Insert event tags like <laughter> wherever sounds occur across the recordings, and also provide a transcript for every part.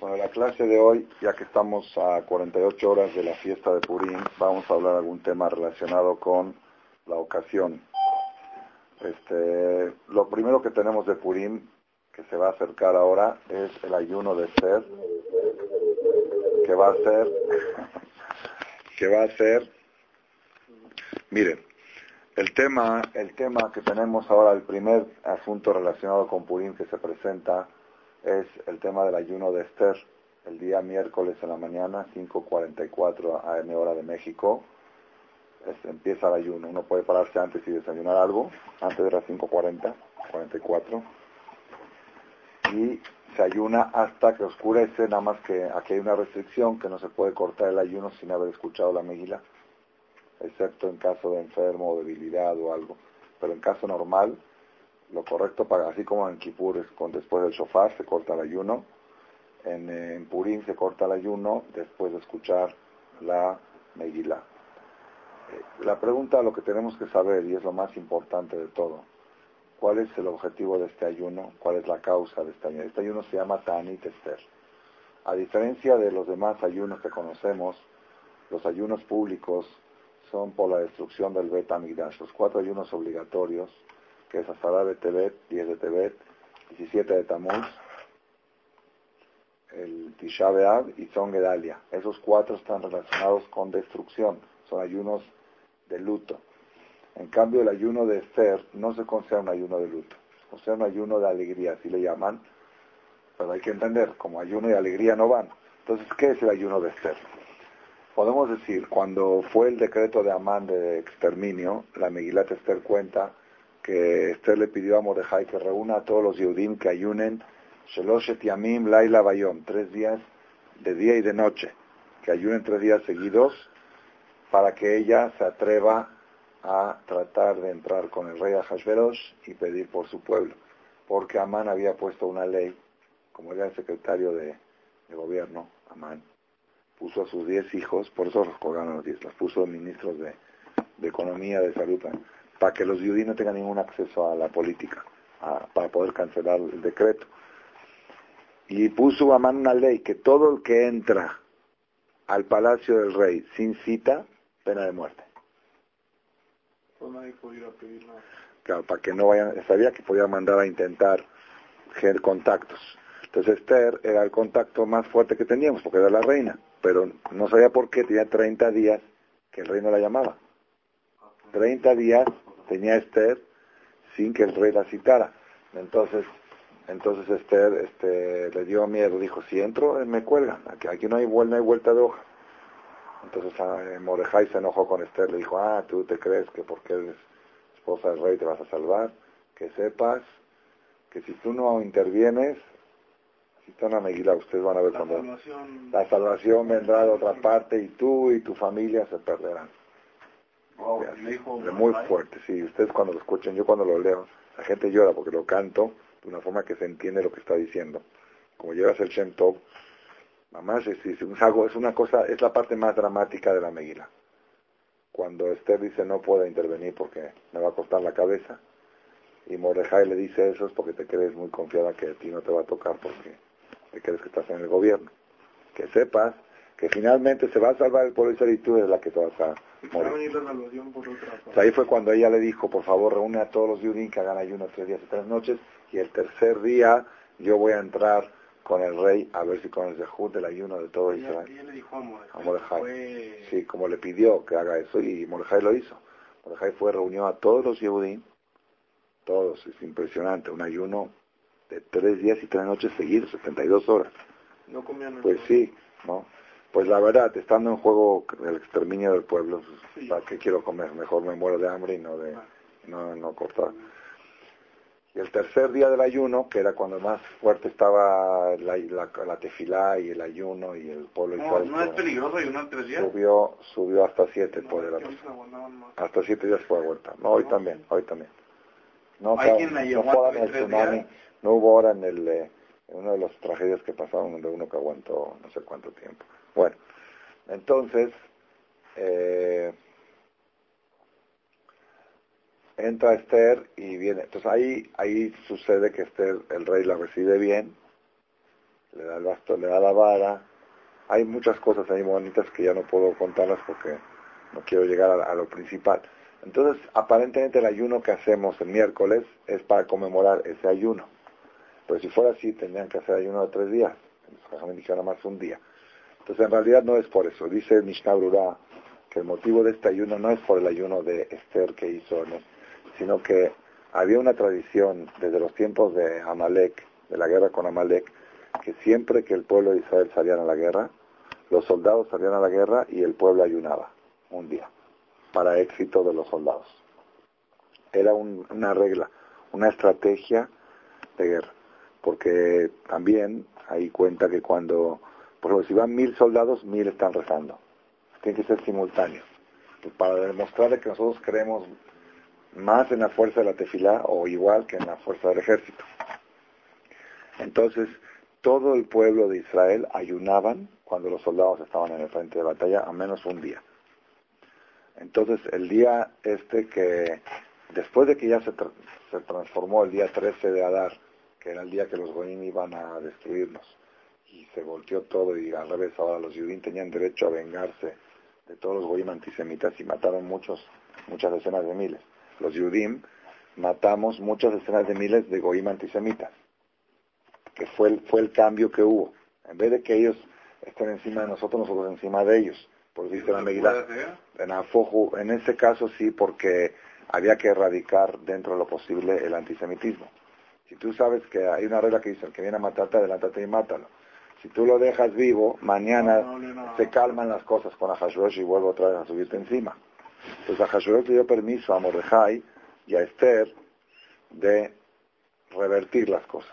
Bueno, la clase de hoy, ya que estamos a 48 horas de la fiesta de Purim, vamos a hablar algún tema relacionado con la ocasión. Este, lo primero que tenemos de Purim, que se va a acercar ahora, es el ayuno de Ser, que va a ser, <laughs> que va a ser, miren, el tema, el tema que tenemos ahora, el primer asunto relacionado con Purim que se presenta, es el tema del ayuno de Esther, el día miércoles en la mañana, 5.44 AM hora de México. empieza el ayuno. Uno puede pararse antes y desayunar algo, antes de las 5.40, 44. Y se ayuna hasta que oscurece, nada más que aquí hay una restricción que no se puede cortar el ayuno sin haber escuchado la megila, excepto en caso de enfermo o debilidad o algo. Pero en caso normal, lo correcto para, así como en Kippur es después del shofar se corta el ayuno, en, en Purim se corta el ayuno después de escuchar la Megillah. Eh, la pregunta, lo que tenemos que saber, y es lo más importante de todo, ¿cuál es el objetivo de este ayuno? ¿Cuál es la causa de este ayuno? Este ayuno se llama Tanit Esther. A diferencia de los demás ayunos que conocemos, los ayunos públicos son por la destrucción del Bet Los cuatro ayunos obligatorios que es Asara de Tebet, 10 de Tebet, 17 de Tamuz, el Tisha B'Av y Son Gedalia. Esos cuatro están relacionados con destrucción, son ayunos de luto. En cambio, el ayuno de Esther no se considera un ayuno de luto, se considera un ayuno de alegría, así le llaman, pero hay que entender, como ayuno y alegría no van. Entonces, ¿qué es el ayuno de Esther? Podemos decir, cuando fue el decreto de Amán de exterminio, la Megilat Esther cuenta que Esther le pidió a Mordejai que reúna a todos los Yehudim que ayunen. Sheloshet Yamim Laila Bayom, tres días de día y de noche, que ayunen tres días seguidos para que ella se atreva a tratar de entrar con el rey Ahashverosh y pedir por su pueblo, porque Amán había puesto una ley, como era el secretario de, gobierno, Amán, puso a sus diez hijos, por eso los colgaron los diez, los puso ministros de, de economía, de salud, para que los judíos no tengan ningún acceso a la política, para poder cancelar el decreto. Y puso a mano una ley que todo el que entra al palacio del rey sin cita, pena de muerte. Claro, para que no vayan, sabía que podía mandar a intentar generar contactos. Entonces Esther era el contacto más fuerte que teníamos, porque era la reina, pero no sabía por qué, tenía 30 días que el rey no la llamaba. 30 días tenía Esther sin que el rey la citara. Entonces, entonces Esther este, le dio miedo, dijo, si entro, eh, me cuelgan, aquí, aquí no, hay, vuelta, hay vuelta de hoja. Entonces ah, eh, Mordejai se enojó con Esther, le dijo, ah, tú te crees que porque eres esposa del rey te vas a salvar, que sepas que si tú no intervienes, si están a Meguila, ustedes van a ver cuando la salvación vendrá de otra parte y tú y tu familia se perderán muy fuerte, sí. Ustedes cuando lo escuchen, yo cuando lo leo, la gente llora porque lo canto de una forma que se entiende lo que está diciendo. Como llevas el Shem Tov, mamá, es, es, es una cosa, es la parte más dramática de la Megila. Cuando Esther dice no puedo intervenir porque me va a costar la cabeza, y Mordejai le dice eso es porque te crees muy confiada que a ti no te va a tocar porque te crees que estás en el gobierno. Que sepas que finalmente se va a salvar el pueblo y tú es la que te vas a morir. ahí fue cuando ella le dijo, por favor, reúne a todos los judíos que hagan ayuno tres días y tres noches, y el tercer día yo voy a entrar con el rey a ver si con el zehut del ayuno de todo Israel. le dijo a Mordejai. Sí, como le pidió que haga eso, y Mordejai lo hizo. Mordejai fue, reunió a todos los judíos, todos, es impresionante, un ayuno de tres días y tres noches seguidos, 72 horas. No comían Pues sí, ¿no? Pues la verdad, estando en juego el exterminio del pueblo, ¿para qué quiero comer? Mejor me muero de hambre y no de no, no cortar. Y el tercer día del ayuno, que era cuando más fuerte estaba la, la, tefilá y el ayuno y el pueblo no, ¿No es peligroso ayunar tres días? Subió, subió hasta siete por el Hasta siete días fue vuelta. No, hoy también, hoy también. No, ¿Hay quien la llevó el tsunami, no hubo hora en el... Eh, en una de las tragedias que pasaron donde uno que aguantó no sé cuánto tiempo. Bueno, entonces, eh, entra Esther y viene. Entonces ahí, ahí sucede que Esther, el rey la recibe bien le da el bastón, le da la vara. Hay muchas cosas ahí bonitas que ya no puedo contarlas porque no quiero llegar a, lo principal. Entonces, aparentemente el ayuno que hacemos el miércoles es para conmemorar ese ayuno. Pero si fuera así, tendrían que hacer ayuno de tres días. Me dijeron más un día. Entonces, en realidad no es por eso. Dice Mishnah Brura que el motivo de este ayuno no es por el ayuno de Esther que hizo, sino que había una tradición desde los tiempos de Amalek, de la guerra con Amalek, que siempre que el pueblo de Israel salía a la guerra, los soldados salían a la guerra y el pueblo ayunaba un día, para éxito de los soldados. Era una regla, una estrategia de guerra, porque también ahí cuenta que cuando, por ejemplo, si van mil soldados, mil están rezando. Tiene que ser simultáneo, para demostrar que nosotros creemos más en la fuerza de la tefilá o igual que en la fuerza del ejército. Entonces, todo el pueblo de Israel ayunaban cuando los soldados estaban en el frente de batalla, a menos un día. Entonces, el día este que, después de que ya se, se transformó el día 13 de Adar, que era el día que los Goim iban a destruirnos, y se volteó todo y al revés, ahora los judíos tenían derecho a vengarse de todos los Goim antisemitas y mataron muchos, muchas decenas de miles. Los Yudim matamos muchas decenas de miles de Goim antisemitas que fue el, fue el cambio que hubo. En vez de que ellos estén encima de nosotros, nosotros encima de ellos. Por dice la medida. En Afoju, en ese caso sí, porque había que erradicar dentro de lo posible el antisemitismo. Si tú sabes que hay una regla que dice, el que viene a matarte, adelántate y mátalo. Si tú lo dejas vivo, mañana se calman las cosas con Ahashverosh y vuelve otra vez a subirte encima. Entonces Ahashverosh le dio permiso a Mordejai y a Esther de revertir las cosas.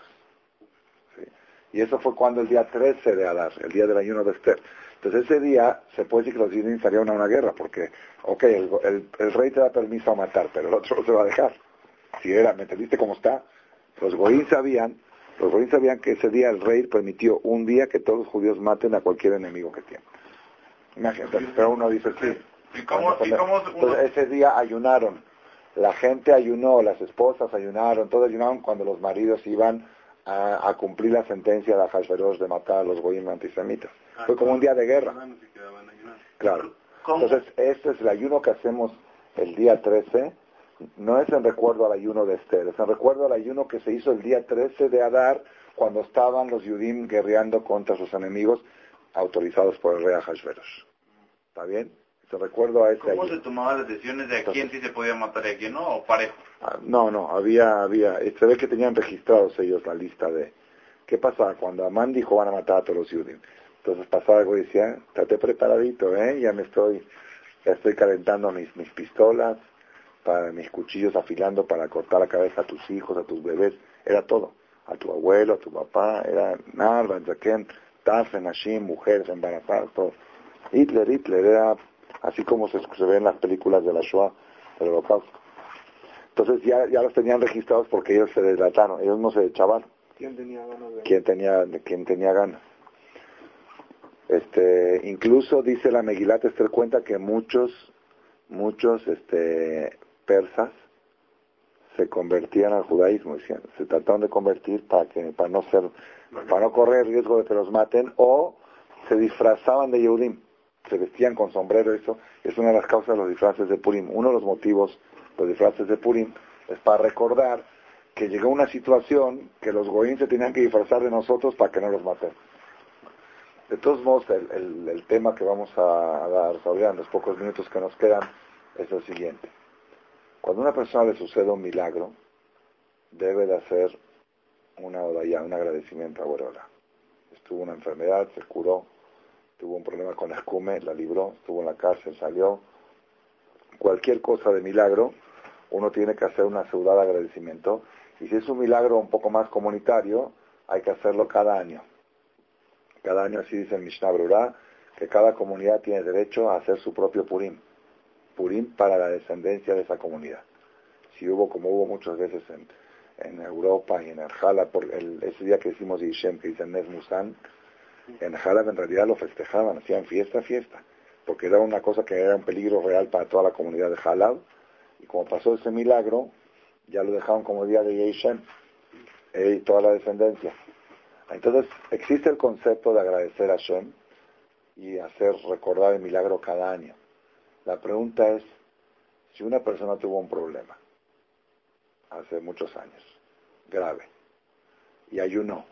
Y eso fue cuando el día 13 de Adar, el día del ayuno de Esther. Entonces ese día se puede decir que los judíos salieron a una guerra, porque, ok, el, rey te da permiso a matar, pero el otro no se va a dejar. Si era, ¿me entendiste cómo está? Los goín sabían, los goín sabían que ese día el rey permitió un día que todos los judíos maten a cualquier enemigo que tienen. Imagínate, pero uno dice sí. ¿Y cómo, Entonces ese día ayunaron. La gente ayunó, las esposas ayunaron, todos ayunaron cuando los maridos iban a, cumplir la sentencia de Hashverosh de matar a los goyim antisemitas. Ah, Fue como un día de guerra. Claro. Entonces, este es el ayuno que hacemos el día 13. No es en recuerdo al ayuno de Esther, es en recuerdo al ayuno que se hizo el día 13 de Adar, cuando estaban los Yudim guerreando contra sus enemigos, autorizados por el rey Hashverosh. ¿Está bien? Se recuerdo a ese ¿Cómo se tomaban las decisiones de a quién sí se podía matar y a quién no, o parejo? Ah, no, no, había, había, se ve que tenían registrados ellos la lista de, ¿qué pasa? Cuando Amán dijo van a matar a todos los judíos. Entonces pasaba algo y decía, estate preparadito, ¿eh? Ya me estoy, ya estoy calentando mis, mis pistolas, para mis cuchillos afilando para cortar la cabeza a tus hijos, a tus bebés, era todo. A tu abuelo, a tu papá, era Narva, Zaken, Tafen, Hashim, mujeres embarazadas, todo. Hitler, Hitler, era así como se, se ve en las películas de la Shoah, del Holocausto. Entonces ya, ya los tenían registrados porque ellos se deslataron, ellos no se echaban. ¿Quién tenía ganas de ¿Quién tenía, quién tenía ganas? Este, incluso dice la Megilat Esther cuenta que muchos, muchos este, persas se convertían al judaísmo, decían, se trataron de convertir para que, para no ser, para no correr riesgo de que los maten, o se disfrazaban de Yehudim se vestían con sombrero, eso es una de las causas de los disfraces de Purim. Uno de los motivos de los disfraces de Purim es para recordar que llegó una situación que los goín se tenían que disfrazar de nosotros para que no los maten. De todos modos, el, tema que vamos a, dar en los pocos minutos que nos quedan es el siguiente. Cuando a una persona le sucede un milagro, debe de hacer una ya un agradecimiento a Guarola. Estuvo una enfermedad, se curó, tuvo un problema con escume, la libró, estuvo en la cárcel, salió. Cualquier cosa de milagro, uno tiene que hacer una de agradecimiento. Y si es un milagro un poco más comunitario, hay que hacerlo cada año. Cada año, así dice el Mishnah Brura, que cada comunidad tiene derecho a hacer su propio Purim. Purim para la descendencia de esa comunidad. Si hubo, como hubo muchas veces en, Europa y en Arjala, por el, ese día que hicimos Yishem, que dice Nes Musan, en Jalab en realidad lo festejaban, hacían fiesta, fiesta, porque era una cosa que era un peligro real para toda la comunidad de Jalab. Y como pasó ese milagro, ya lo dejaron como día de Yeshem, y toda la descendencia. Entonces, existe el concepto de agradecer a Shem y hacer recordar el milagro cada año. La pregunta es, si una persona tuvo un problema hace muchos años, grave, y ayunó,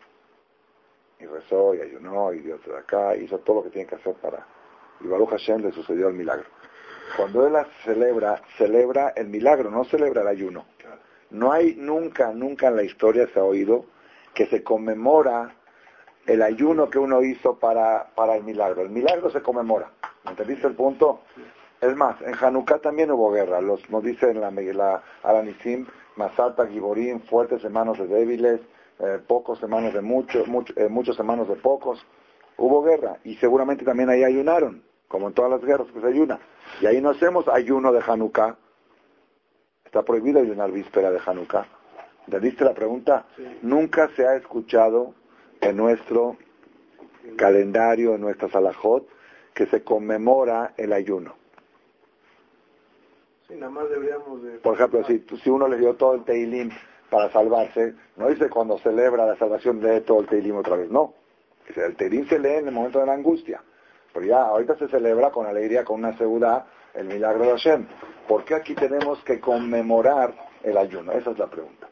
y rezó, y ayunó, y dio de acá, hizo todo lo que tiene que hacer para... Y Baruch Hashem le sucedió el milagro. Cuando él celebra, celebra el milagro, no celebra el ayuno. No hay nunca, nunca en la historia se ha oído que se conmemora el ayuno que uno hizo para, para el milagro. El milagro se conmemora. ¿Me entendiste el punto? Es más, en Hanukkah también hubo guerra. Los, nos dice en la, la Alanisim, Masata, Giborim, fuertes hermanos de débiles, eh, pocos hermanos de muchos, eh, muchos hermanos de pocos. Hubo guerra y seguramente también ahí ayunaron, como en todas las guerras que se ayuna. Y ahí no hacemos ayuno de Hanukkah. Está prohibido ayunar víspera de Hanukkah. ¿Entendiste la pregunta? Nunca se ha escuchado en nuestro calendario, en nuestra salajot, que se conmemora el ayuno. Por ejemplo, si, si uno le dio todo el Teilim para salvarse, no dice cuando celebra la salvación de todo el Teilim otra vez, no. El Teilim se lee en el momento de la angustia. Pero ya ahorita se celebra con alegría, con una seguridad, el milagro de Hashem. ¿Por qué aquí tenemos que conmemorar el ayuno? Esa es la pregunta.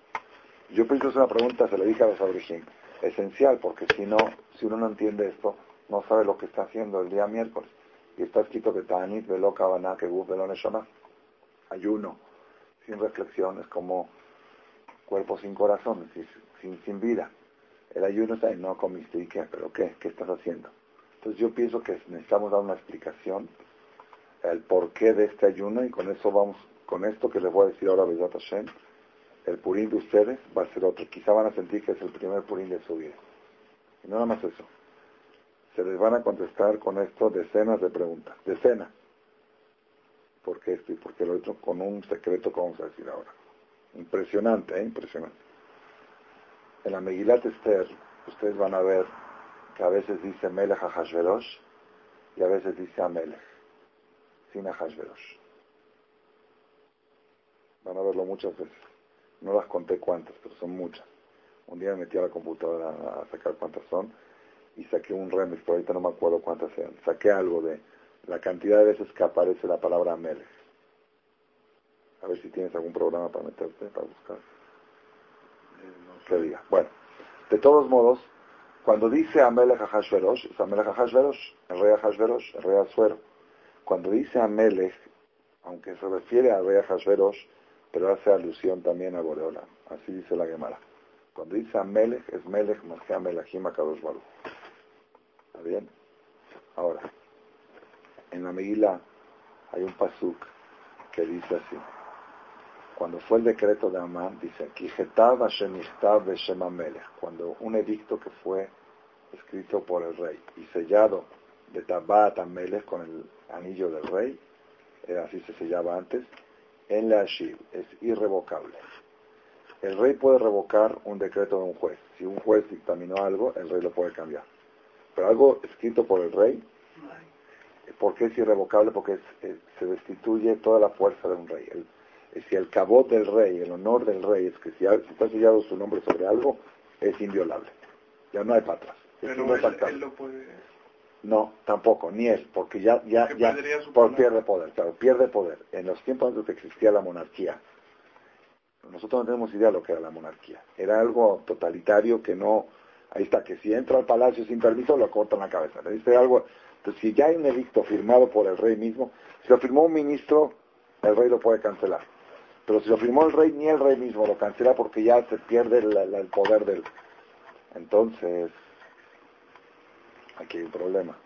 Yo pienso que es una pregunta, se le dije a los abrigim, esencial, porque si no, si uno no entiende esto, no sabe lo que está haciendo el día miércoles. Y está escrito que Tanit, Velo, Kavaná, que Velo, Neshama ayuno sin reflexión es como cuerpo sin corazón, sin, sin vida. El ayuno está ahí, no comiste y qué, pero qué, qué estás haciendo. Entonces yo pienso que necesitamos dar una explicación, el porqué de este ayuno y con eso vamos, con esto que les voy a decir ahora, Besat Hashem, el purín de ustedes va a ser otro. Quizá van a sentir que es el primer purín de su vida. Y no nada más eso. Se les van a contestar con esto decenas de preguntas, decenas por qué esto y por qué lo otro, con un secreto que vamos a decir ahora. Impresionante, ¿eh? Impresionante. En la Megilat Esther, ustedes van a ver que a veces dice Melech a y a veces dice Amelech, sin Hashverosh. Van a verlo muchas veces. No las conté cuántas, pero son muchas. Un día me metí a la computadora a sacar cuántas son y saqué un remix, pero ahorita no me acuerdo cuántas sean. Saqué algo de la cantidad de veces que aparece la palabra Amelech. A ver si tienes algún programa para meterte, para buscar. Que diga. Bueno, de todos modos, cuando dice Amelech a Hashverosh, es Amelech a Hashverosh, el rey a Hashverosh, el rey Azuero. Cuando dice Amelech, aunque se refiere al rey a Hashverosh, pero hace alusión también a Boreola. Así dice la Gemara. Cuando dice Amelech, es Melech más que Amelachim Baruch. ¿Está bien? Ahora en la Megilá hay un pasuk que dice así. Cuando fue el decreto de Amán, dice, cuando un edicto que fue escrito por el rey y sellado de Tabat Amelech con el anillo del rey, eh, así se sellaba antes, en la Ashiv, es irrevocable. El rey puede revocar un decreto de un juez. Si un juez dictaminó algo, el rey lo puede cambiar. Pero algo escrito por el rey, ¿Por qué es irrevocable? Porque se destituye toda la fuerza de un rey. si el cabot del rey, el honor del rey, es que si, está sellado su nombre sobre algo, es inviolable. Ya no hay para atrás. Pero él, lo puede... No, tampoco, ni él, porque ya, ya, ya por, pierde poder, claro, pierde poder. En los tiempos antes que existía la monarquía, nosotros no tenemos idea de lo que era la monarquía. Era algo totalitario que no, ahí está, que si entra al palacio sin permiso lo cortan la cabeza. Le dice algo, entonces, si ya hay un edicto firmado por el rey mismo, si lo firmó un ministro, el rey lo puede cancelar. Pero si lo firmó el rey, ni el rey mismo lo cancela porque ya se pierde el, poder del... Entonces, aquí hay un problema.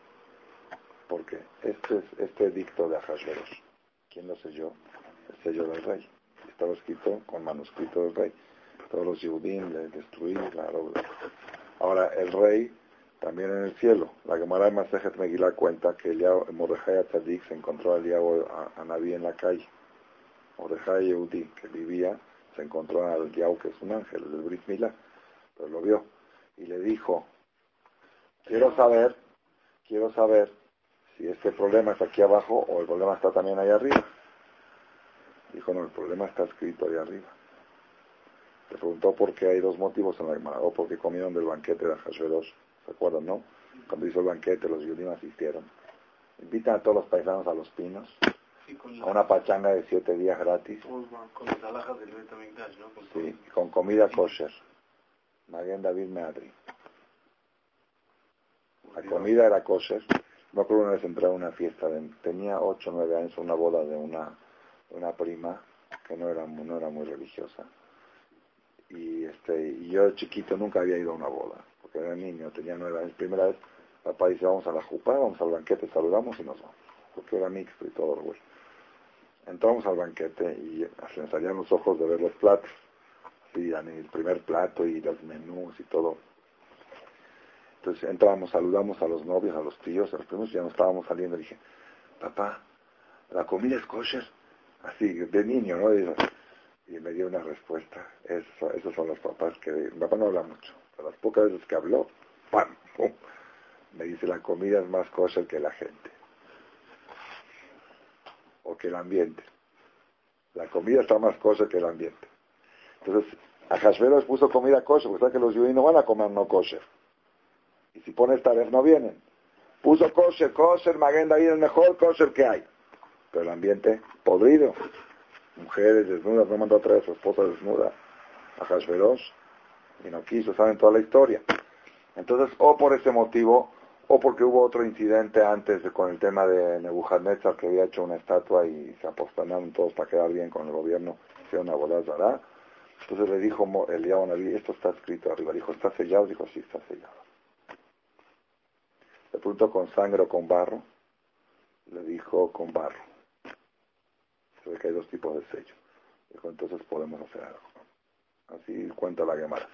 Porque este, es, este edicto de Ahasverosh, ¿quién lo selló? El sello del rey. Estaba escrito con manuscrito del rey. Todos los judíos le destruir. Ahora, el rey también en el cielo. La Gemara de Masejet Megillah cuenta que Mordejai Tzadik se encontró al Yahweh a, Naví en la calle. Mordejai Yehudi, que vivía, se encontró al Yahweh, que es un ángel, el del Brit Milá, pero lo vio. Y le dijo, quiero saber, quiero saber si este problema está aquí abajo o el problema está también ahí arriba. Dijo, no, el problema está escrito ahí arriba. Le preguntó por qué hay dos motivos en la Gemara, o porque comieron del banquete de Hashverosh, ¿se acuerdan, no? Cuando hizo el banquete, los judíos asistieron. Invitan a todos los paisanos a los pinos, a una pachanga de siete días gratis. Con las alhajas del Betamigdash, ¿no? Sí, con comida kosher. Maguen David Meadri. La comida era kosher. Me acuerdo una vez entré a una fiesta, de, tenía 8 o 9 años, una boda de una, una prima que no era, no era muy religiosa. Y, este, y yo chiquito nunca había ido a una boda, era niño, tenía 9 años. Primera vez, papá dice, vamos a la jupa, vamos al banquete, saludamos y nos vamos, porque era mixto y todo, güey. Entramos al banquete y se me salían los ojos de ver los platos, y el primer plato y los menús y todo. Entonces entramos, saludamos a los novios, a los tíos, a los primos, ya no estábamos saliendo. dije, papá, la comida es kosher. Así, de niño, ¿no? Y, me dio una respuesta. Eso, esos son los papás que... Mi papá no habla mucho, pero las pocas veces que habló, ¡pam! Me dice, la comida es más kosher que la gente. O que el ambiente. La comida está más kosher que el ambiente. Entonces, a Hashverosh puso comida kosher, porque sabe que los judíos no van a comer no kosher. Y si pones vez no vienen. Puso kosher, kosher, Maguen ahí el mejor kosher que hay. Pero el ambiente podrido. Mujeres desnudas, no mandó a traer a su esposa desnuda a Hashverosh. Y no quiso, saben toda la historia. Entonces, o por ese motivo, o porque hubo otro incidente antes con el tema de Nebuchadnezzar, que había hecho una estatua y se apostanaron todos para quedar bien con el gobierno, hicieron una boda Entonces le dijo Eliyahu Naví, esto está escrito arriba. Dijo, ¿está sellado? Dijo, sí, está sellado. Le preguntó con sangre o con barro. Le dijo con barro. Se ve que hay dos tipos de sello. Dijo, entonces podemos hacer algo. Así cuenta la Gemara.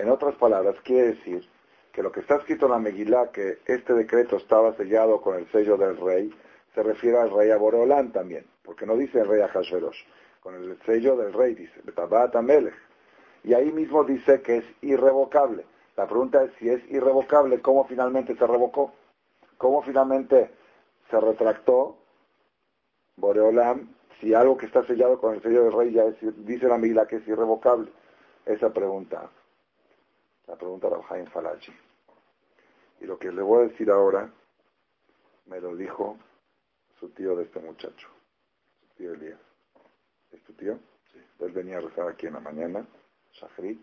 En otras palabras, quiere decir que lo que está escrito en la Megilá, que este decreto estaba sellado con el sello del rey, se refiere al rey Aboreolán también, porque no dice el rey Ahasverosh, con el sello del rey dice, Betabat Amelech. Y ahí mismo dice que es irrevocable. La pregunta es si es irrevocable, ¿cómo finalmente se revocó? ¿Cómo finalmente se retractó Boreolam si algo que está sellado con el sello del rey ya es, dice la Mila que es irrevocable? Esa pregunta, la pregunta de Jaime Falachi. Y lo que le voy a decir ahora, me lo dijo su tío de este muchacho, su tío Elías. ¿Es tu tío? Sí. Él venía a rezar aquí en la mañana, Shahri,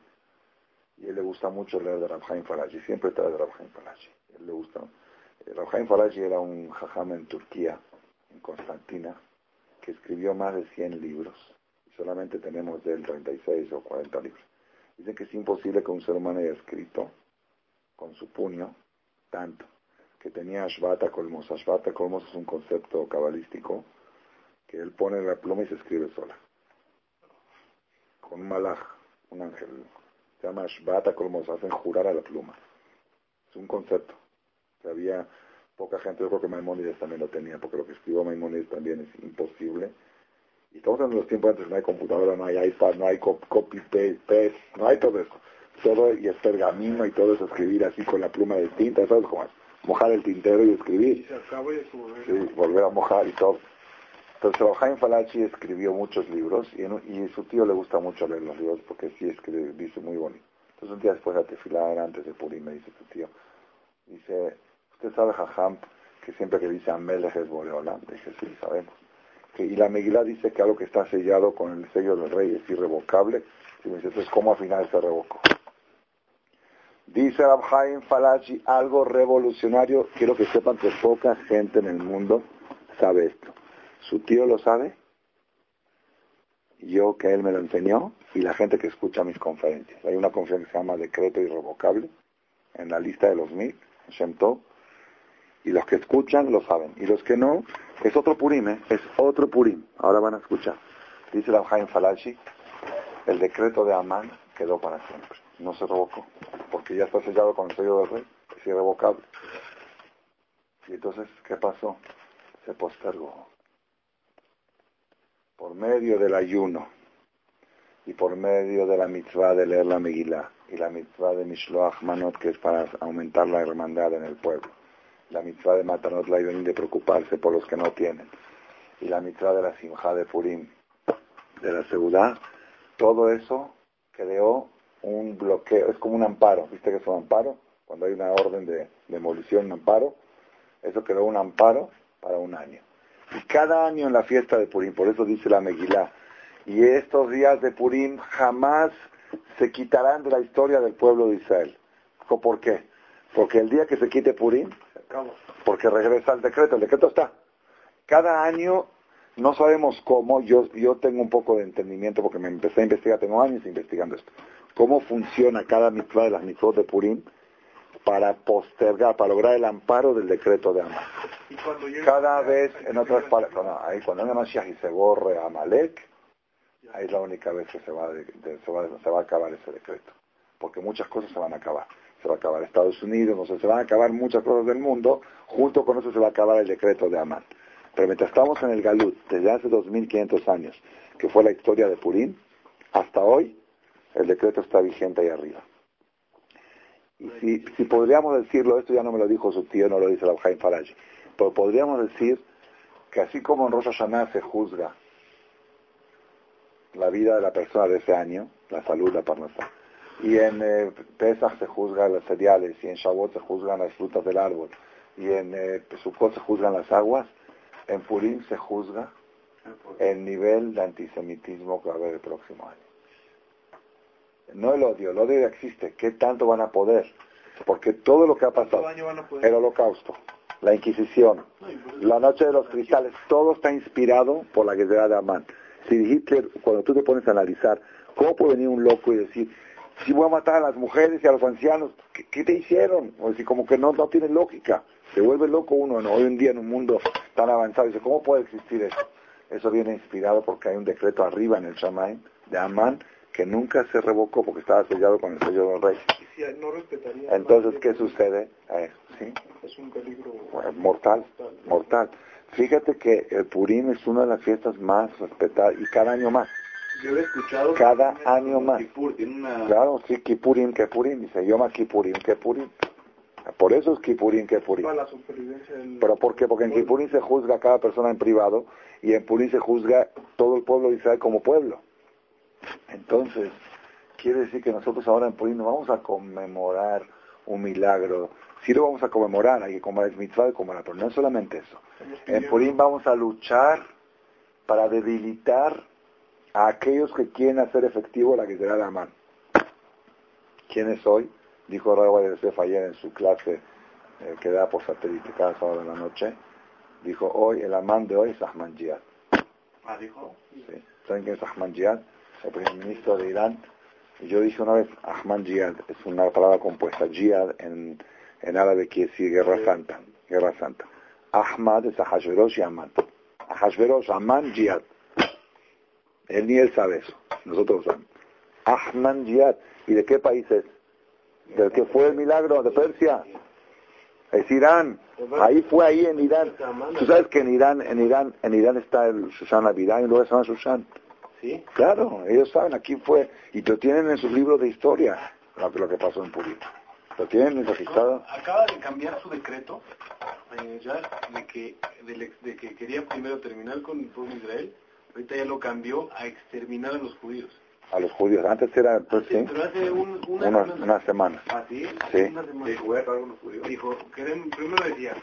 y él le gusta mucho leer de Rabhaim Falaji, siempre trae de Rabhaim Falaji. Él le gusta. Eh, Rabhaim Falaji era un jajam en Turquía, en Constantina, que escribió más de 100 libros, y solamente tenemos de él 36 o 40 libros. Dicen que es imposible que un ser humano haya escrito con su puño tanto, que tenía Ashvata Colmos. Ashvata Colmos es un concepto cabalístico que él pone la pluma y se escribe sola. Con un malaj, un ángel se llama Shbata como se hacen jurar a la pluma. Es un concepto que había poca gente, yo creo que Maimónides también lo tenía, porque lo que escribió Maimónides también es imposible. Y estamos en los tiempos antes, no hay computadora, no hay iPad, no hay copy paste, no hay todo eso. Todo, y es pergamino y todo eso, escribir así con la pluma de tinta, ¿sabes cómo es? Mojar el tintero y escribir. Y se acaba y sí, volver a mojar y todo. Entonces, Jaime Falachi escribió muchos libros y, y, su tío le gusta mucho leer los libros porque sí escribe, dice muy bonito. Entonces, un día después de tefilar, antes de Purim, me dice su tío, dice, ¿usted sabe, Jajam, que siempre que dice Amelech es Boreolam? Dije, sí, sabemos. Y la Megilá dice que algo que está sellado con el sello del rey es irrevocable. Y me dice, entonces, ¿cómo al final se revocó? Dice Abhaim Falachi algo revolucionario. Quiero que sepan que poca gente en el mundo sabe esto. Su tío lo sabe, yo que él me lo enseñó y la gente que escucha mis conferencias. Hay una conferencia que se llama Decreto Irrevocable en la lista de los mil, Shem y los que escuchan lo saben. Y los que no, es otro Purim, ¿eh? es otro Purim. Ahora van a escuchar. Dice la Jaime Falachi, el decreto de Amán quedó para siempre. No se revocó, porque ya está sellado con el sello del rey, es irrevocable. Y entonces, ¿qué pasó? Se postergó por medio del ayuno y por medio de la mitzvah de leer la Megillah y la mitzvah de Mishloach Manot, que es para aumentar la hermandad en el pueblo, la mitzvah de Matanot la de preocuparse por los que no tienen, y la mitzvah de la Simcha de Purim, de la Seudá, todo eso creó un bloqueo, es como un amparo, ¿viste que es un amparo? Cuando hay una orden de demolición, un amparo, eso creó un amparo para un año. Y cada año en la fiesta de Purim, por eso dice la Megilá, y estos días de Purim jamás se quitarán de la historia del pueblo de Israel. ¿Por qué? Porque el día que se quite Purim, porque regresa el decreto, el decreto está. Cada año, no sabemos cómo, yo, yo tengo un poco de entendimiento porque me empecé a investigar, tengo años investigando esto, cómo funciona cada mitzvah de las mitzvot de Purim para postergar, para lograr el amparo del decreto de Amán. Cada vez, en otras palabras, no, ahí cuando hay Mashiach y se borre Amalek, ahí es la única vez que se va, se, va, se va a acabar ese decreto. Porque muchas cosas se van a acabar se va a acabar Estados Unidos, no sé, se van a acabar muchas cosas del mundo, junto con eso se va a acabar el decreto de Amán. Pero mientras estamos en el Galut, desde hace 2500 años, que fue la historia de Purim, hasta hoy, el decreto está vigente ahí arriba. Y si, podríamos decirlo, esto ya no me lo dijo su tío, no lo dice la Jaime Farage, pero podríamos decir que así como en Rosh Hashanah se juzga la vida de la persona de ese año, la salud, la parnasa, y en eh, Pesach se juzgan los cereales, y en Shavuot se juzgan las frutas del árbol, y en eh, Sukkot se juzgan las aguas, en Purim se juzga el nivel de antisemitismo que va a haber el próximo año. No el odio, el odio ya existe. ¿Qué tanto van a poder? Porque todo lo que ha pasado, el holocausto, la Inquisición, la noche de los cristales, todo está inspirado por la guerra de Amán. Si Hitler, cuando tú te pones a analizar, ¿cómo puede venir un loco y decir, si voy a matar a las mujeres y a los ancianos, ¿qué, te hicieron? O como que no, no tiene lógica. Se vuelve loco uno hoy en día en un mundo tan avanzado. Dice, ¿cómo puede existir eso? Eso viene inspirado porque hay un decreto arriba en el Shamaim de Amán que nunca se revocó porque estaba sellado con el sello del rey. Entonces, ¿qué sucede? ¿sí? Es un peligro mortal, mortal. Fíjate que el Purim es una de las fiestas más respetadas y cada año más. Yo he escuchado cada año más. Claro, sí, Kipurim, Kipurim, dice Yoma Kipurim, Kipurim. Por eso es Kipurim, Kipurim. ¿Pero por qué? Porque en Kipurim se juzga a cada persona en privado y en Purim se juzga todo el pueblo de Israel como pueblo. Entonces, quiere decir que nosotros ahora en Purim no vamos a conmemorar un milagro. Sí lo vamos a conmemorar, hay que comer el mitzvah de comer, pero no es solamente eso. En Purim vamos a luchar para debilitar a aquellos que quieren hacer efectivo la que será de Amán. ¿Quién es hoy? Dijo Raúl de Yosef ayer en su clase eh, que da por satélite cada sábado de la noche. Dijo, hoy el Amán de hoy es Ahmad Jihad. Ah, dijo. Sí. ¿Saben quién es Ahmad Jihad? El primer ministro de Irán. Y yo dije una vez, Ahmad Jihad es una palabra compuesta. Jihad en, en árabe quiere decir guerra santa. Guerra santa. Ahmad es Ahashverosh y Amán. Ahashverosh, Amán, Jihad. Él ni él sabe eso. Nosotros sabemos. Ahman Jihad. ¿Y de qué país es? ¿Del que fue el milagro? ¿De Persia? Es Irán. Ahí fue ahí en Irán. Tú sabes que en Irán, en Irán, en Irán está el Susana Vidal y luego se llama Susan. Sí. Claro, ellos saben, aquí fue, y lo tienen en sus libros de historia, lo, lo que pasó en Purim. Lo tienen registrado. Acaba de cambiar su decreto, eh, ya, de que, de, que quería primero terminar con el pueblo de Israel Ahorita ya lo cambió a exterminar a los judíos. A los judíos. Antes era, pues sí. Pero hace un, una, una, semana. Una semana. ¿Ah, sí? Sí. Una semana. Dijo, voy a acabar con los judíos. Dijo, queremos, primero decía,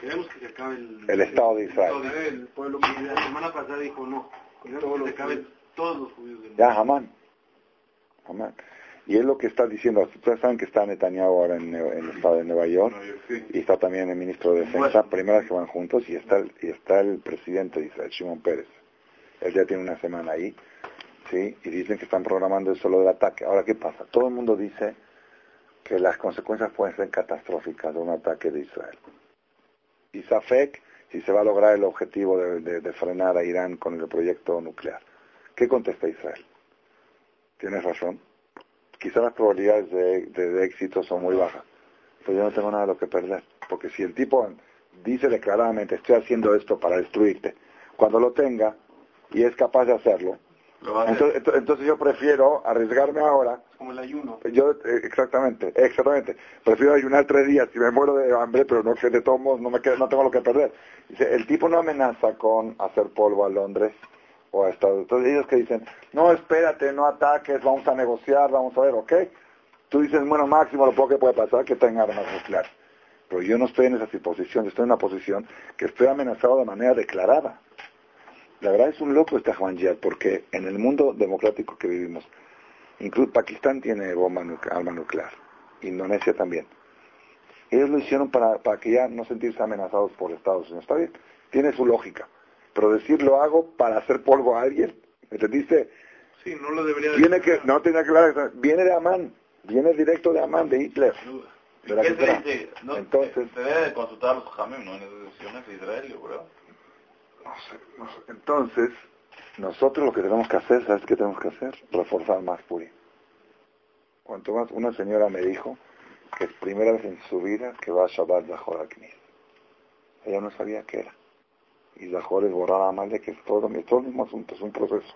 queremos que se acabe el... El Estado de Israel. El, el pueblo que la semana pasada dijo, no, queremos que se acaben todos los judíos del mundo. Ya. Jamás. Y es lo que está diciendo, ustedes saben que está Netanyahu ahora en, en, el estado de Nueva York, y está también el ministro de Defensa, primeras que van juntos, y está, el, y está el presidente de Israel, Shimon Pérez. Él ya tiene una semana ahí, ¿sí? Y dicen que están programando eso lo del ataque. Ahora, ¿qué pasa? Todo el mundo dice que las consecuencias pueden ser catastróficas de un ataque de Israel. Y Safek, si se va a lograr el objetivo de, frenar a Irán con el proyecto nuclear. ¿Qué contesta Israel? Tienes razón. Quizás las probabilidades de, de, éxito son muy bajas. Pero yo no tengo nada de lo que perder. Porque si el tipo dice declaradamente, estoy haciendo esto para destruirte, cuando lo tenga, y es capaz de hacerlo. Entonces, entonces, yo prefiero arriesgarme ahora. Como el ayuno. Yo, eh, exactamente, exactamente. Prefiero ayunar tres días y me muero de hambre, pero no que de todos modos no, me quedo, no tengo lo que perder. Dice, el tipo no amenaza con hacer polvo a Londres o a Estados Unidos. Entonces ellos que dicen, no, espérate, no ataques, vamos a negociar, vamos a ver, ¿ok? Tú dices, bueno, máximo lo poco que puede pasar que tenga armas nucleares. Pero yo no estoy en esa posición, estoy en una posición que estoy amenazado de manera declarada. La verdad es un loco este Ahmadiyat, porque en el mundo democrático que vivimos, incluso Pakistán tiene bomba arma nuclear, Indonesia también. Ellos lo hicieron para, para que ya no sentirse amenazados por Estados Unidos. Está bien, tiene su lógica. Pero decir lo hago para hacer polvo a alguien, ¿entendiste? Sí, no lo debería Tiene que, no tiene que hablar, viene de Amán, viene directo de Amán, de Hitler. No, Entonces, se debe de consultar a los jamim, ¿no? En esas decisiones de Israel, Entonces, nosotros lo que tenemos que hacer, ¿sabes qué tenemos que hacer? Reforzar más Purim. Cuanto más, una señora me dijo que es primera vez en su vida que va a Shabbat Zahor Aknis. Ella no sabía qué era. Y Zahor es borrar a Amalek, que es todo, es todo el mismo asunto, es un proceso.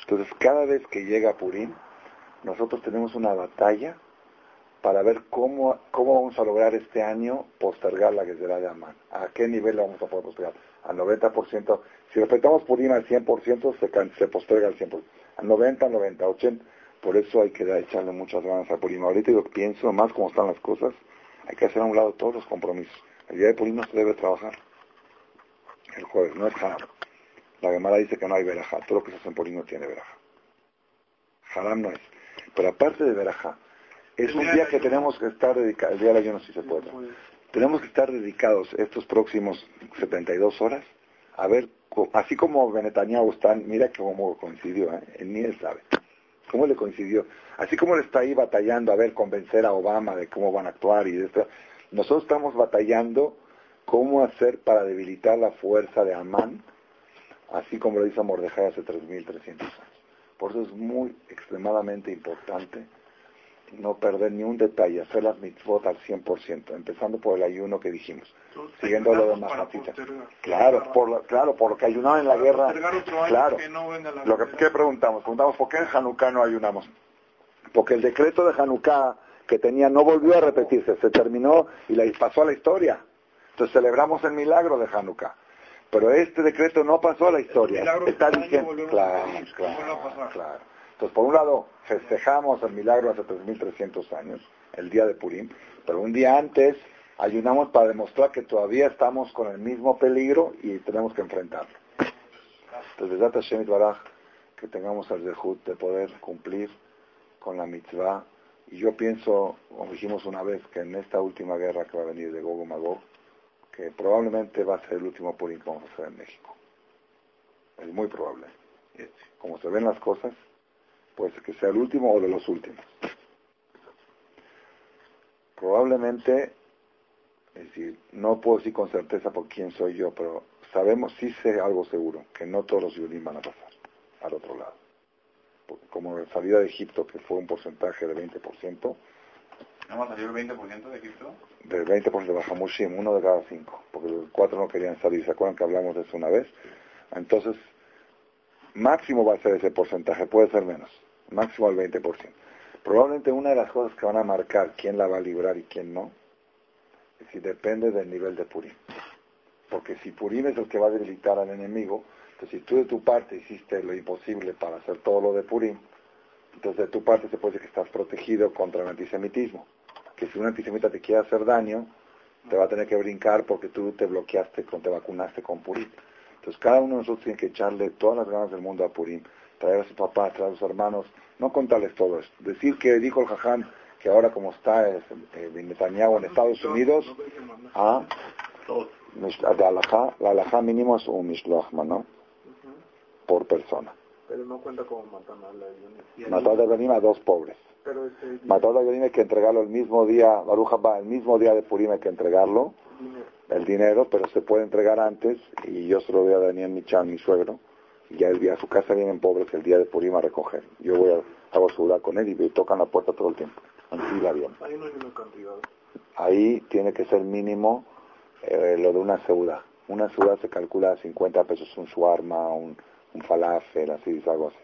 Entonces, cada vez que llega Purim, nosotros tenemos una batalla para ver cómo, cómo vamos a lograr este año postergar la guerra de Amán. ¿A qué nivel la vamos a poder postergar? Al 90%. Si respetamos Purim al 100%, se, can- se posterga al 100%. Al 90, al 90, 80. Por eso hay que echarle muchas ganas a Purim. Ahorita yo pienso, más como están las cosas, hay que hacer a un lado todos los compromisos. El día de Purim no se debe trabajar. El jueves, no es haram. La Gemara dice que no hay verajá. Todo lo que se hace en Purim no tiene verajá. Haram no es. Pero aparte de verajá, es un día que tenemos que estar dedicados, el día del ayuno sí se puede. Tenemos que estar dedicados estos próximos 72 horas a ver, así como Netanyahu están, mira cómo coincidió, ¿eh? ni él sabe. ¿Cómo le coincidió? Así como él está ahí batallando a ver convencer a Obama de cómo van a actuar y de esto, nosotros estamos batallando cómo hacer para debilitar la fuerza de Amán, así como lo hizo Mordejai hace 3.300 años. Por eso es muy extremadamente importante no perder ni un detalle, hacer las mitzvot al 100%, empezando por el ayuno que dijimos, siguiendo lo de Mahatita. Claro, por lo, claro, por lo que ayunaron en la guerra. Claro. Lo que ¿qué preguntamos, preguntamos por qué en Hanukkah no ayunamos. Porque el decreto de Hanukkah que tenía no volvió a repetirse, se terminó y la pasó a la historia. Entonces celebramos el milagro de Hanukkah. Pero este decreto no pasó a la historia. Está a Claro, claro. Entonces, por un lado, festejamos el milagro hace 3.300 años, el día de Purim, pero un día antes ayunamos para demostrar que todavía estamos con el mismo peligro y tenemos que enfrentarlo. Entonces, Besat Hashem Baraj, que tengamos el zehut de poder cumplir con la mitzvah. Y yo pienso, como dijimos una vez, que en esta última guerra que va a venir de Gogo Magog, que probablemente va a ser el último Purim que vamos a hacer en México. Es muy probable. Como se ven las cosas, puede ser que sea el último o de los últimos. Probablemente, es decir, no puedo decir con certeza por quién soy yo, pero sabemos, sí sé algo seguro, que no todos los judíos van a pasar al otro lado. Como la salida de Egipto, que fue un porcentaje de 20%, ¿No salió el 20% de Egipto? del 20% de Bajamushim, uno de cada cinco, porque los cuatro no querían salir, ¿se acuerdan que hablamos de eso una vez? Entonces, máximo va a ser ese porcentaje, puede ser menos, máximo el 20%. Probablemente una de las cosas que van a marcar quién la va a librar y quién no, es si depende del nivel de Purim. Porque si Purim es el que va a debilitar al enemigo, entonces si tú de tu parte hiciste lo imposible para hacer todo lo de Purim, entonces de tu parte se puede decir que estás protegido contra el antisemitismo. Que si un antisemita te quiere hacer daño, te va a tener que brincar porque tú te bloqueaste, te vacunaste con Purim. Entonces cada uno de nosotros tiene que echarle todas las ganas del mundo a Purim, traer a su papá, traer a sus hermanos, no contarles todo esto. Decir que dijo el Jajam que ahora como está eh, eh, Netanyahu en Estados Unidos, ah, de alajá, la alajá mínimo es un mishloach, ¿no? Por persona. Pero no cuenta como a la de Benim a dos pobres. Pero ese Matar de Benim hay que entregarlo el mismo día, Baruja va, el mismo día de Purim hay que entregarlo, dinero. el dinero, pero se puede entregar antes y yo se lo doy a Daniel Michan, mi suegro, y ya el día a su casa vienen pobres el día de Purim a recoger. Yo voy a, hago ciudad con él y me tocan la puerta todo el tiempo, bien. Ahí no hay una cantidad. Ahí tiene que ser mínimo eh, lo de una ciudad. Una ciudad se calcula a 50 pesos un suarma, un, un falafel, así, algo así.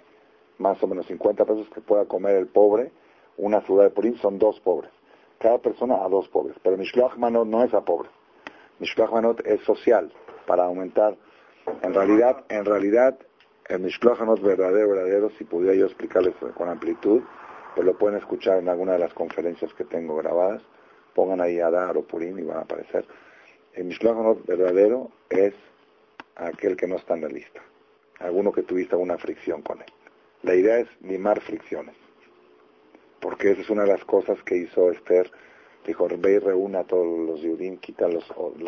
Más o menos 50 pesos que pueda comer el pobre. Una ciudad de Purim son dos pobres. Cada persona a dos pobres. Pero Mishloach Manot no es a pobres. Mishloach Manot es social, para aumentar. En realidad, en realidad, El Mishloach no es verdadero, verdadero, si pudiera yo explicarles con amplitud, pues lo pueden escuchar en alguna de las conferencias que tengo grabadas. Pongan ahí Adar o Purim y van a aparecer. El Mishloach verdadero es aquel que no está en la lista. Alguno que tuviste alguna fricción con él. La idea es limar fricciones. Porque esa es una de las cosas que hizo Esther. Dijo, ve y reúna a todos los judíos, quita los,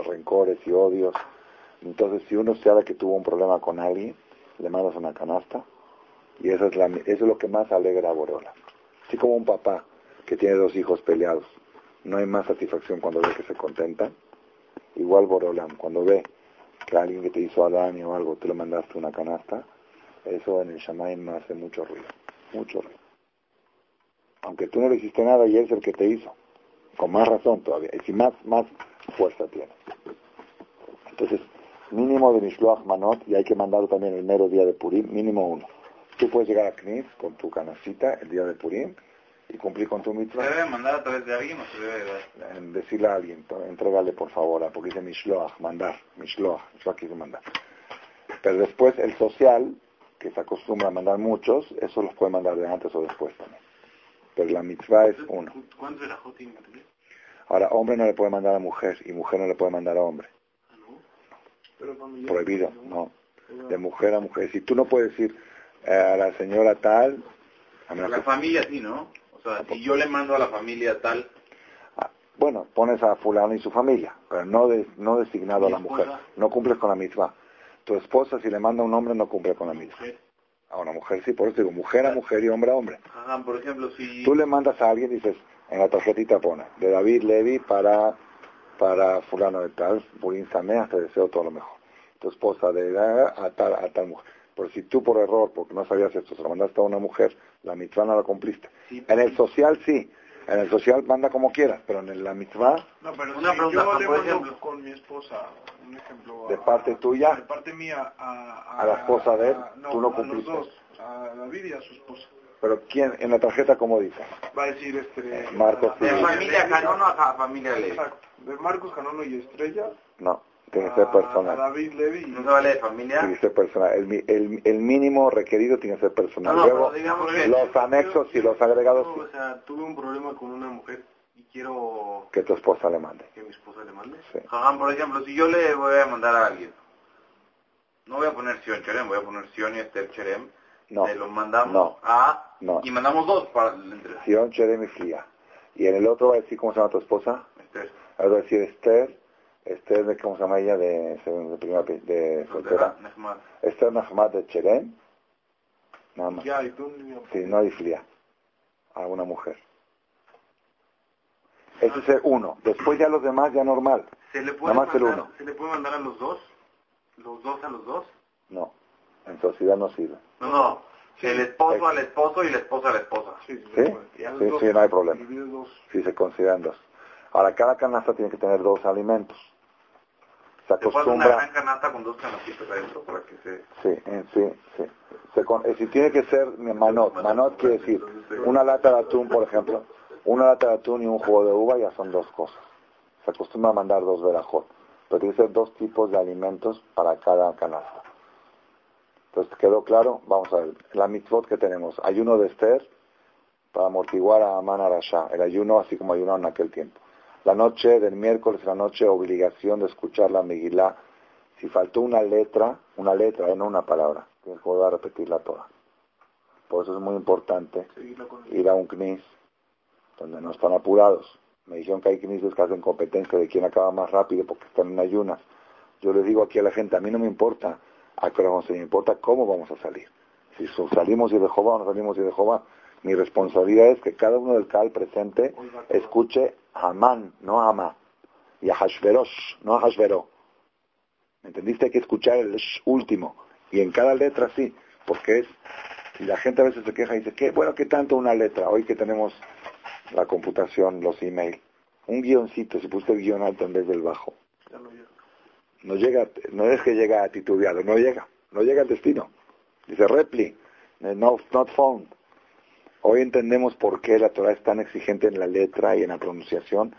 rencores y odios. Entonces, si uno sabe que tuvo un problema con alguien, le mandas una canasta. Y eso es, la, eso es lo que más alegra a Borola. Así como un papá que tiene dos hijos peleados. No hay más satisfacción cuando ve que se contentan. Igual Borolam, cuando ve que alguien que te hizo daño o algo, te lo mandaste una canasta, eso en el Shamaim hace mucho ruido, mucho ruido. Aunque tú no le hiciste nada y es el que te hizo, con más razón todavía, y si más, más fuerza tiene. Entonces, mínimo de Mishloach Manot, y hay que mandarlo también el mero día de Purim, mínimo uno. Tú puedes llegar a Knis con tu canacita el día de Purim y cumplir con tu mitzvah. ¿Se debe mandar a través de alguien o se debe dar? Decirle a alguien, entrégale por favor, porque dice Mishloach, mandar, Mishloach, Mishloach quiere mandar. Pero después el social, que se acostumbra a mandar muchos, eso los puede mandar de antes o después también. Pero la mitzvah es uno. ¿Cuánto era Ahora, hombre no le puede mandar a mujer y mujer no le puede mandar a hombre. ¿Ah? Prohibido, no. De mujer a mujer. Si tú no puedes decir eh, a la señora tal... A la familia sí, ¿no? O sea, si yo le mando a la familia tal... Ah, bueno, pones a fulano y su familia, pero no, no designado a la mujer. No cumples con la misma. Tu esposa, si le manda a un hombre, no cumple con la misma. A una mujer sí, por eso digo, mujer a mujer y hombre a hombre. Ajá, por ejemplo, si... Tú le mandas a alguien y dices, en la tarjetita pone, de David Levy para, para fulano de tal, Burin Samea, te deseo todo lo mejor. Tu esposa de a tal, a tal mujer. Pero si tú por error, porque no sabías esto, se lo mandaste a una mujer, la mitzvah no la cumpliste. en el social sí, en el social manda como quieras, pero en la mitzvah... No, pero una pregunta, yo le por ejemplo, con mi esposa, un ejemplo... De parte tuya... De parte mía a... A, la esposa de él, tú no a cumpliste. Los dos, a David y a su esposa. Pero ¿quién? En la tarjeta, ¿cómo dice? Va a decir este... Marcos. De familia Canono a familia Levi. Exacto. De Marcos Canono y Estrella. No. Tiene que ser personal. David Levy. ¿No se vale de familia? Tiene que ser personal. El, el, el mínimo requerido tiene que ser personal. No, Luego, que los anexos y los agregados. o sea, tuve un problema con una mujer y quiero... Que tu esposa le mande. Que mi esposa le mande. Sí. Ajá, por ejemplo, si yo le voy a mandar a alguien, no voy a poner Sion Cherem, voy a poner Sion y Esther Cherem. No. Se lo mandamos no. a... No. Y mandamos dos para... Entre... Sion, Cherem y Flia. Y en el otro va a decir, ¿cómo se llama tu esposa? Esther. Va a decir Esther Esther, de, ¿cómo se llama ella? De, de, primera, de soltera. Esther Nahmad de Cherem. Nada más. Ya, ¿y tú? Sí, no hay flia. A una mujer. Ese es el uno. Después ya los demás ya normal. ¿Se le puede, Nada más mandar, el uno. ¿Se le puede mandar a los dos? ¿Los dos a los dos? No. En sociedad no sirve. No, no. El esposo al esposo y la esposa a la esposa. Sí, sí, ¿Sí? Sí, dos, sí, no hay problema. Si se consideran dos. Ahora, cada canasta tiene que tener dos alimentos. Se una acostumbra... canasta con dos canastitas adentro para que se... Sí, sí, sí. Se con- eh, si tiene que ser manot, manot quiere decir una lata de atún, por ejemplo, una lata de atún y un jugo de uva ya son dos cosas. Se acostumbra a mandar dos verajot, pero tiene que ser dos tipos de alimentos para cada canasta. Entonces, ¿quedó claro? Vamos a ver. La mitzvot que tenemos. Ayuno de Esther para amortiguar a Amán Arashá. El ayuno así como ayunaron en aquel tiempo. La noche del miércoles, la noche, obligación de escuchar la Megilá. Si faltó una letra, una letra, eh, no una palabra, tienes que volver a repetirla toda. Por eso es muy importante ir a un CNIS donde no están apurados. Me dijeron que hay CNIS que hacen competencia de quién acaba más rápido porque están en ayunas. Yo les digo aquí a la gente, a mí no me importa a qué hora vamos a salir, me importa cómo vamos a salir. Si salimos y de Jehová o no salimos y de Jehová. Mi responsabilidad es que cada uno del CAL presente escuche a Amán, no a Amá. Y a Hashverosh, no a Hashveró. ¿Me entendiste? Hay que escuchar el sh último. Y en cada letra sí, porque es... Y la gente a veces se queja y dice, qué bueno que tanto una letra. Hoy que tenemos la computación, los email. Un guioncito, si pusiste el guion alto en vez del bajo. Ya no llega. No llega, no es que llega a titubeado, no llega, no llega al destino. Dice repli, no, not found. Hoy entendemos por qué la Torah es tan exigente en la letra y en la pronunciación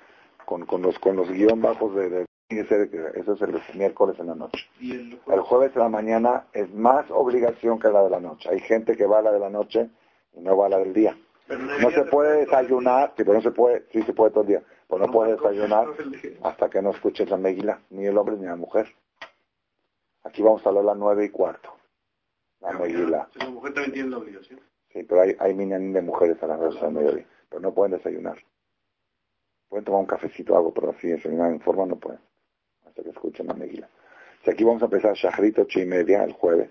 con, con los con los guion bajos de, de eso es el miércoles en la noche. Y el El jueves, jueves en la mañana es más obligación que la de la noche. Hay gente que va a la de la noche y no va a la del día. pero No se de puede desayunar, sí, pero no se puede, sí se puede todo el día, pero no No, puede desayunar hasta que no escuches la meguila, ni el hombre ni la mujer. Aquí vamos a hablar a las nueve y cuarto, la meguila. Si La mujer también tiene la obligación. Sí, pero hay, hay minyanín de mujeres a las doce del mediodía, pero no pueden desayunar. Pueden tomar un cafecito o algo, pero así desayunar en forma no pueden, hasta que escuchen la meguila. Si aquí vamos a empezar Shahrit ocho y media el jueves,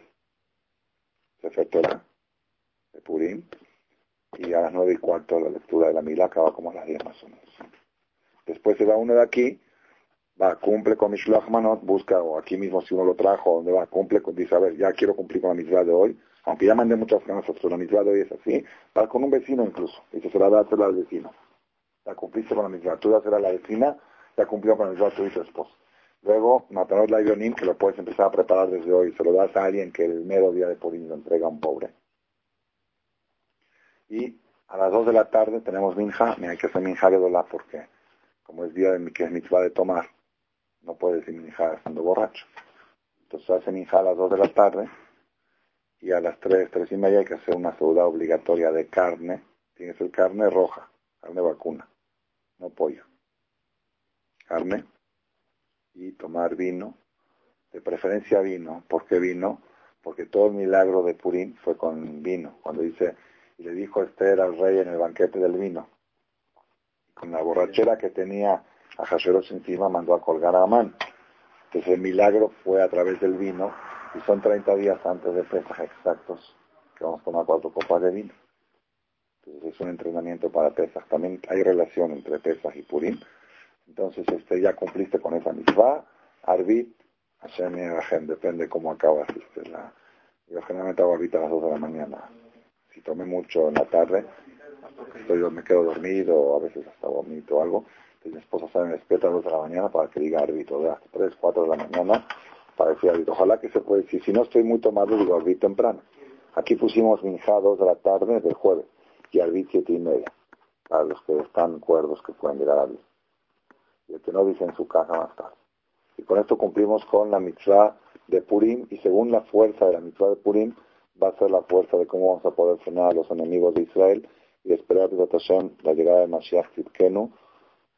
Sefer Torah, de Purim, y a las nueve y cuarto la lectura de la mila acaba como a las diez más o menos. Después se va uno de aquí, va, cumple con Mishloach Manot, busca, o aquí mismo si uno lo trajo, donde va, cumple, con, dice, a ver, ya quiero cumplir con la mitzvah de hoy, aunque ya mandé muchas ganas, pero la mitzvah de hoy es así, va con un vecino incluso, dice, se la da al vecino. Ya cumpliste con la mitzvah, tú a la vecina, ya cumplió con la mitzvah tú y tu esposo. Luego, Matanot la Ionim, que lo puedes empezar a preparar desde hoy, se lo das a alguien que el mero día de Purim lo entrega a un pobre. Y a las 2 de la tarde tenemos minja, ni hay que hacer minja Gedolá porque como es día de que es mitzvah de tomar, no puede decir minja estando borracho. Entonces hace minja a las 2 de la tarde y a las 3, 3 y media hay que hacer una sauda obligatoria de carne. Tiene que ser carne roja, carne vacuna, no pollo. Carne y tomar vino, de preferencia vino. ¿Por qué vino? Porque todo el milagro de Purim fue con vino. Cuando dice, y le dijo Esther al rey en el banquete del vino, con la borrachera que tenía a Hasheros encima, mandó a colgar a Amán. Entonces el milagro fue a través del vino, y son 30 días antes de Pesaj exactos, que vamos a tomar cuatro copas de vino. Entonces es un entrenamiento para Pesaj. También hay relación entre Pesaj y Purim. Entonces este ya cumpliste con esa mitzvah, Arbit, Hashem y Hashem, depende cómo acabas. Este, la, yo generalmente hago Arbit a las 2 de la mañana. Si tomé mucho en la tarde, estoy, me quedo dormido, a veces hasta vomito o algo. Entonces mi esposa se me despierta a las 2 de la mañana para que diga Arbit, o de hasta 3, 4 de la mañana decir Arbit. Ojalá que se pueda decir, si no estoy muy tomado, digo Arbit temprano. Aquí pusimos Minja a 2 de la tarde del jueves y Arbit 7 y media, para los que están cuerdos que pueden llegar a Arbit y el que no dice en su casa más tarde. Y con esto cumplimos con la mitzvah de Purim y según la fuerza de la mitzvah de Purim va a ser la fuerza de cómo vamos a poder frenar a los enemigos de Israel y esperar la llegada de Mashiach Tzidkenu,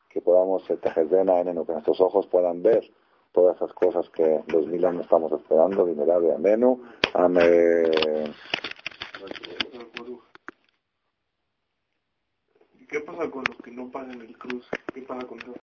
que podamos que nuestros ojos puedan ver todas esas cosas que dos mil años estamos esperando, de Amenu. ¿Y qué pasa con los que no pagan el cruz? ¿Qué pasa con eso?